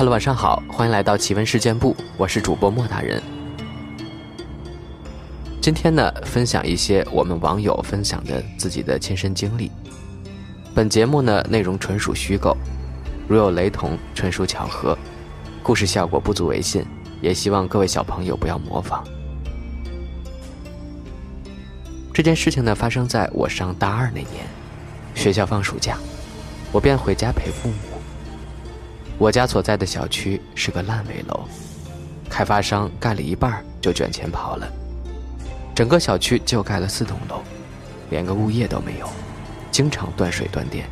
Hello，晚上好，欢迎来到奇闻事件部，我是主播莫大人。今天呢，分享一些我们网友分享的自己的亲身经历。本节目呢，内容纯属虚构，如有雷同，纯属巧合，故事效果不足为信，也希望各位小朋友不要模仿。这件事情呢，发生在我上大二那年，学校放暑假，我便回家陪父母。我家所在的小区是个烂尾楼，开发商盖了一半就卷钱跑了，整个小区就盖了四栋楼，连个物业都没有，经常断水断电，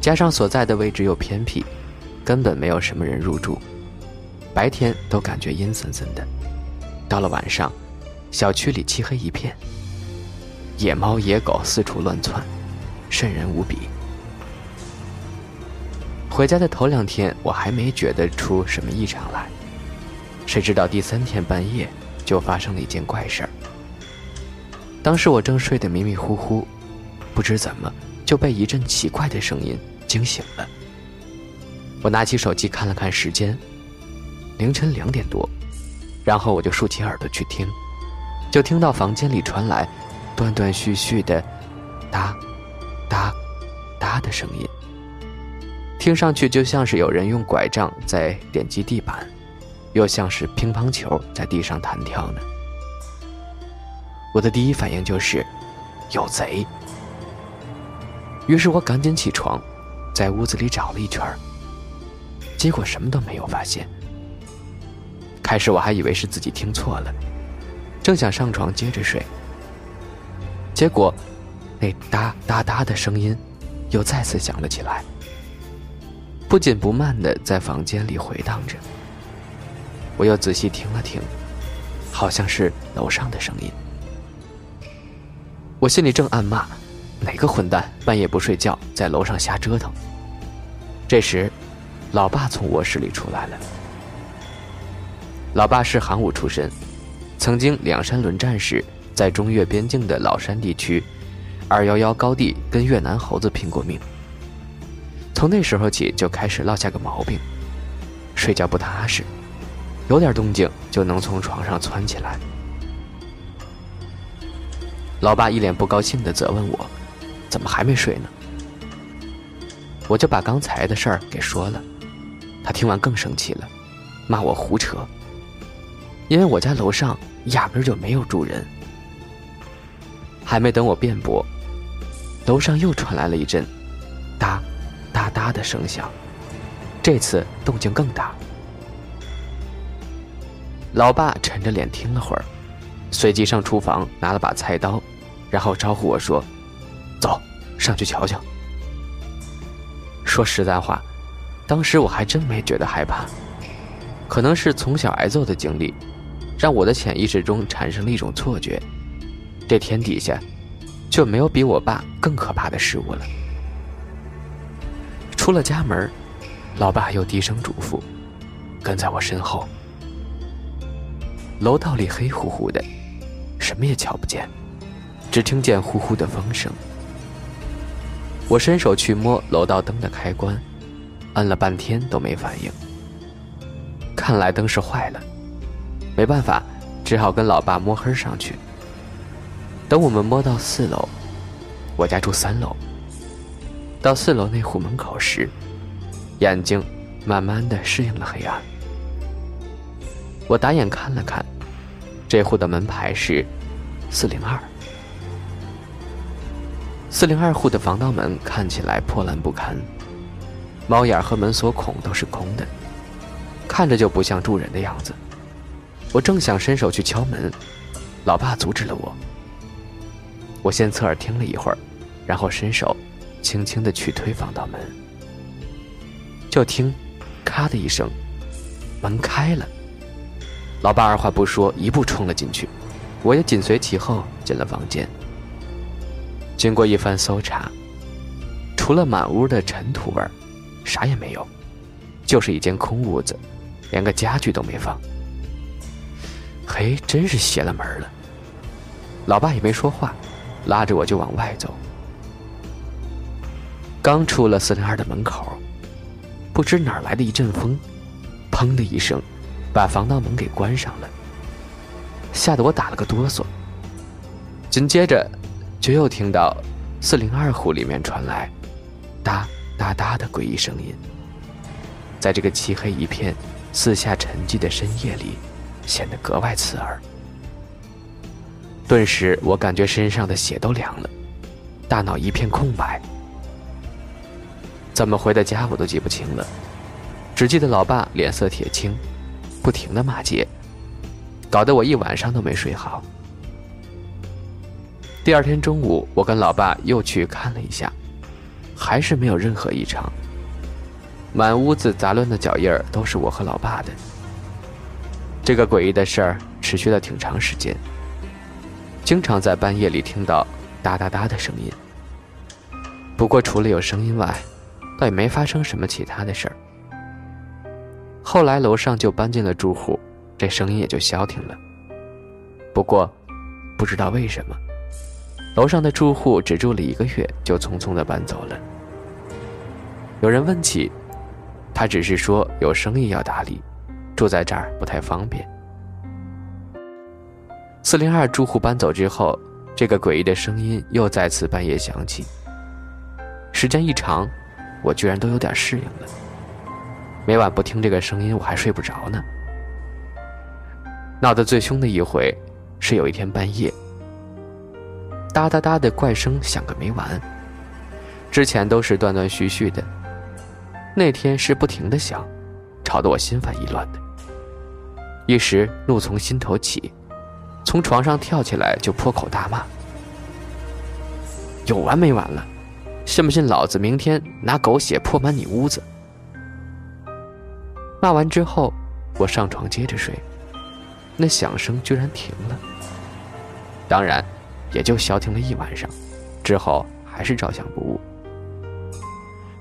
加上所在的位置又偏僻，根本没有什么人入住，白天都感觉阴森森的，到了晚上，小区里漆黑一片，野猫野狗四处乱窜，瘆人无比。回家的头两天，我还没觉得出什么异常来，谁知道第三天半夜就发生了一件怪事儿。当时我正睡得迷迷糊糊，不知怎么就被一阵奇怪的声音惊醒了。我拿起手机看了看时间，凌晨两点多，然后我就竖起耳朵去听，就听到房间里传来断断续续的“哒、哒、哒”的声音。听上去就像是有人用拐杖在点击地板，又像是乒乓球在地上弹跳呢。我的第一反应就是有贼，于是我赶紧起床，在屋子里找了一圈，结果什么都没有发现。开始我还以为是自己听错了，正想上床接着睡，结果那哒哒哒的声音又再次响了起来。不紧不慢的在房间里回荡着。我又仔细听了听，好像是楼上的声音。我心里正暗骂：哪个混蛋半夜不睡觉，在楼上瞎折腾。这时，老爸从卧室里出来了。老爸是航母出身，曾经两山轮战时，在中越边境的老山地区，二幺幺高地跟越南猴子拼过命。从那时候起就开始落下个毛病，睡觉不踏实，有点动静就能从床上窜起来。老爸一脸不高兴地责问我：“怎么还没睡呢？”我就把刚才的事儿给说了，他听完更生气了，骂我胡扯，因为我家楼上压根就没有住人。还没等我辩驳，楼上又传来了一阵“哒”。哒的声响，这次动静更大。老爸沉着脸听了会儿，随即上厨房拿了把菜刀，然后招呼我说：“走上去瞧瞧。”说实在话，当时我还真没觉得害怕，可能是从小挨揍的经历，让我的潜意识中产生了一种错觉：这天底下就没有比我爸更可怕的事物了。出了家门，老爸又低声嘱咐：“跟在我身后。”楼道里黑乎乎的，什么也瞧不见，只听见呼呼的风声。我伸手去摸楼道灯的开关，按了半天都没反应。看来灯是坏了，没办法，只好跟老爸摸黑上去。等我们摸到四楼，我家住三楼。到四楼那户门口时，眼睛慢慢的适应了黑暗。我打眼看了看，这户的门牌是四零二。四零二户的防盗门看起来破烂不堪，猫眼和门锁孔都是空的，看着就不像住人的样子。我正想伸手去敲门，老爸阻止了我。我先侧耳听了一会儿，然后伸手。轻轻的去推防盗门，就听“咔”的一声，门开了。老爸二话不说，一步冲了进去，我也紧随其后进了房间。经过一番搜查，除了满屋的尘土味儿，啥也没有，就是一间空屋子，连个家具都没放。嘿，真是邪了门了。老爸也没说话，拉着我就往外走。刚出了四零二的门口，不知哪来的一阵风，砰的一声，把防盗门给关上了，吓得我打了个哆嗦。紧接着，就又听到四零二户里面传来哒哒哒的诡异声音，在这个漆黑一片、四下沉寂的深夜里，显得格外刺耳。顿时，我感觉身上的血都凉了，大脑一片空白。怎么回的家我都记不清了，只记得老爸脸色铁青，不停的骂街，搞得我一晚上都没睡好。第二天中午，我跟老爸又去看了一下，还是没有任何异常。满屋子杂乱的脚印儿都是我和老爸的。这个诡异的事儿持续了挺长时间，经常在半夜里听到哒哒哒的声音。不过除了有声音外，倒也没发生什么其他的事儿。后来楼上就搬进了住户，这声音也就消停了。不过，不知道为什么，楼上的住户只住了一个月就匆匆的搬走了。有人问起，他只是说有生意要打理，住在这儿不太方便。四零二住户搬走之后，这个诡异的声音又再次半夜响起。时间一长。我居然都有点适应了。每晚不听这个声音，我还睡不着呢。闹得最凶的一回，是有一天半夜，哒哒哒的怪声响个没完。之前都是断断续续的，那天是不停的响，吵得我心烦意乱的。一时怒从心头起，从床上跳起来就破口大骂：“有完没完了！”信不信老子明天拿狗血泼满你屋子？骂完之后，我上床接着睡，那响声居然停了。当然，也就消停了一晚上，之后还是照相不误。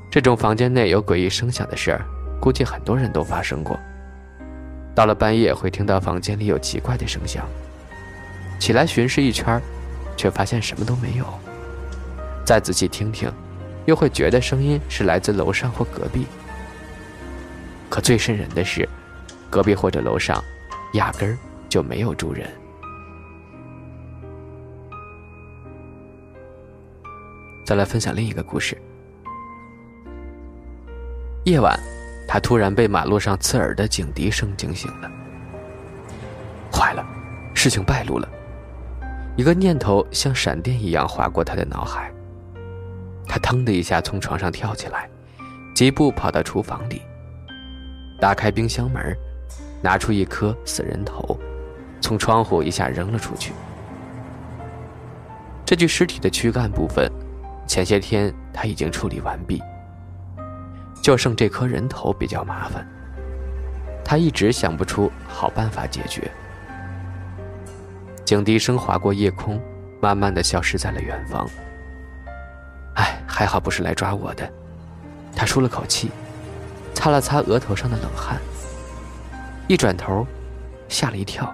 这种房间内有诡异声响的事儿，估计很多人都发生过。到了半夜，会听到房间里有奇怪的声响，起来巡视一圈，却发现什么都没有。再仔细听听，又会觉得声音是来自楼上或隔壁。可最瘆人的是，隔壁或者楼上，压根儿就没有住人。再来分享另一个故事。夜晚，他突然被马路上刺耳的警笛声惊醒了。坏了，事情败露了！一个念头像闪电一样划过他的脑海。他腾的一下从床上跳起来，几步跑到厨房里，打开冰箱门，拿出一颗死人头，从窗户一下扔了出去。这具尸体的躯干部分，前些天他已经处理完毕，就剩这颗人头比较麻烦。他一直想不出好办法解决。警笛声划过夜空，慢慢的消失在了远方。哎还好不是来抓我的，他舒了口气，擦了擦额头上的冷汗，一转头，吓了一跳。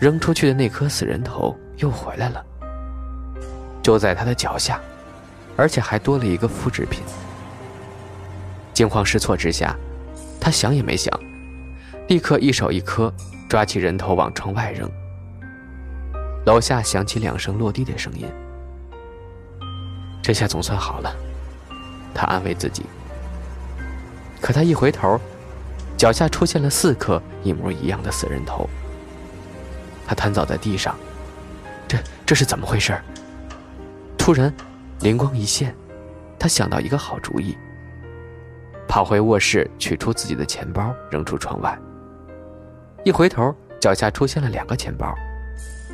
扔出去的那颗死人头又回来了，就在他的脚下，而且还多了一个复制品。惊慌失措之下，他想也没想，立刻一手一颗抓起人头往窗外扔。楼下响起两声落地的声音。这下总算好了，他安慰自己。可他一回头，脚下出现了四颗一模一样的死人头。他瘫倒在地上，这这是怎么回事？突然，灵光一现，他想到一个好主意。跑回卧室，取出自己的钱包，扔出窗外。一回头，脚下出现了两个钱包，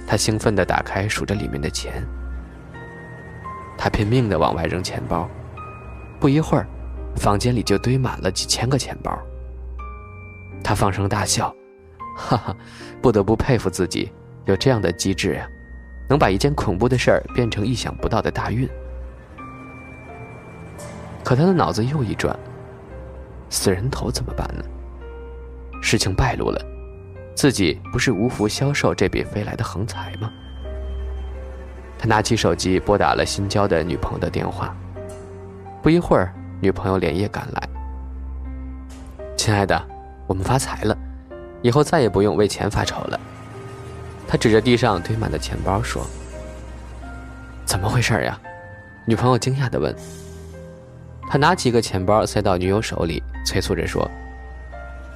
他兴奋地打开，数着里面的钱。他拼命地往外扔钱包，不一会儿，房间里就堆满了几千个钱包。他放声大笑，哈哈，不得不佩服自己有这样的机智呀，能把一件恐怖的事儿变成意想不到的大运。可他的脑子又一转，死人头怎么办呢？事情败露了，自己不是无福消受这笔飞来的横财吗？他拿起手机拨打了新交的女朋友的电话。不一会儿，女朋友连夜赶来。亲爱的，我们发财了，以后再也不用为钱发愁了。他指着地上堆满的钱包说：“怎么回事呀？”女朋友惊讶地问。他拿起一个钱包塞到女友手里，催促着说：“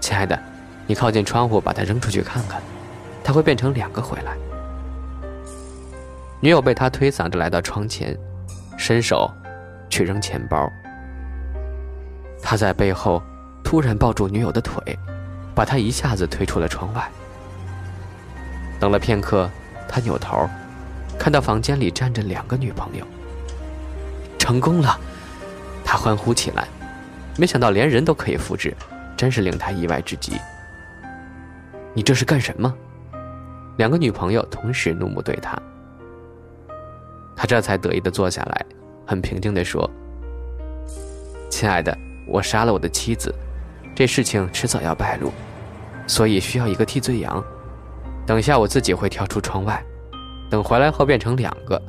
亲爱的，你靠近窗户把它扔出去看看，它会变成两个回来。”女友被他推搡着来到窗前，伸手去扔钱包。他在背后突然抱住女友的腿，把她一下子推出了窗外。等了片刻，他扭头，看到房间里站着两个女朋友。成功了，他欢呼起来。没想到连人都可以复制，真是令他意外之极。你这是干什么？两个女朋友同时怒目对他。他这才得意的坐下来，很平静的说：“亲爱的，我杀了我的妻子，这事情迟早要败露，所以需要一个替罪羊。”等下我自己会跳出窗外，等回来后变成两个，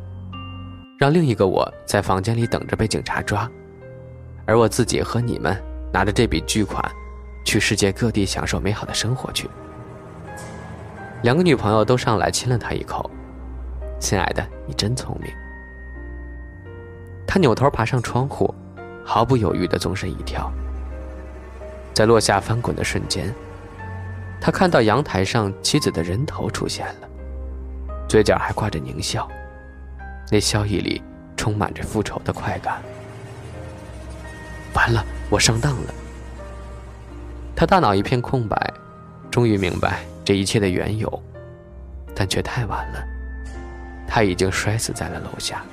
让另一个我在房间里等着被警察抓，而我自己和你们拿着这笔巨款，去世界各地享受美好的生活去。两个女朋友都上来亲了他一口，亲爱的，你真聪明。他扭头爬上窗户，毫不犹豫地纵身一跳，在落下翻滚的瞬间。他看到阳台上妻子的人头出现了，嘴角还挂着狞笑，那笑意里充满着复仇的快感。完了，我上当了。他大脑一片空白，终于明白这一切的缘由，但却太晚了，他已经摔死在了楼下。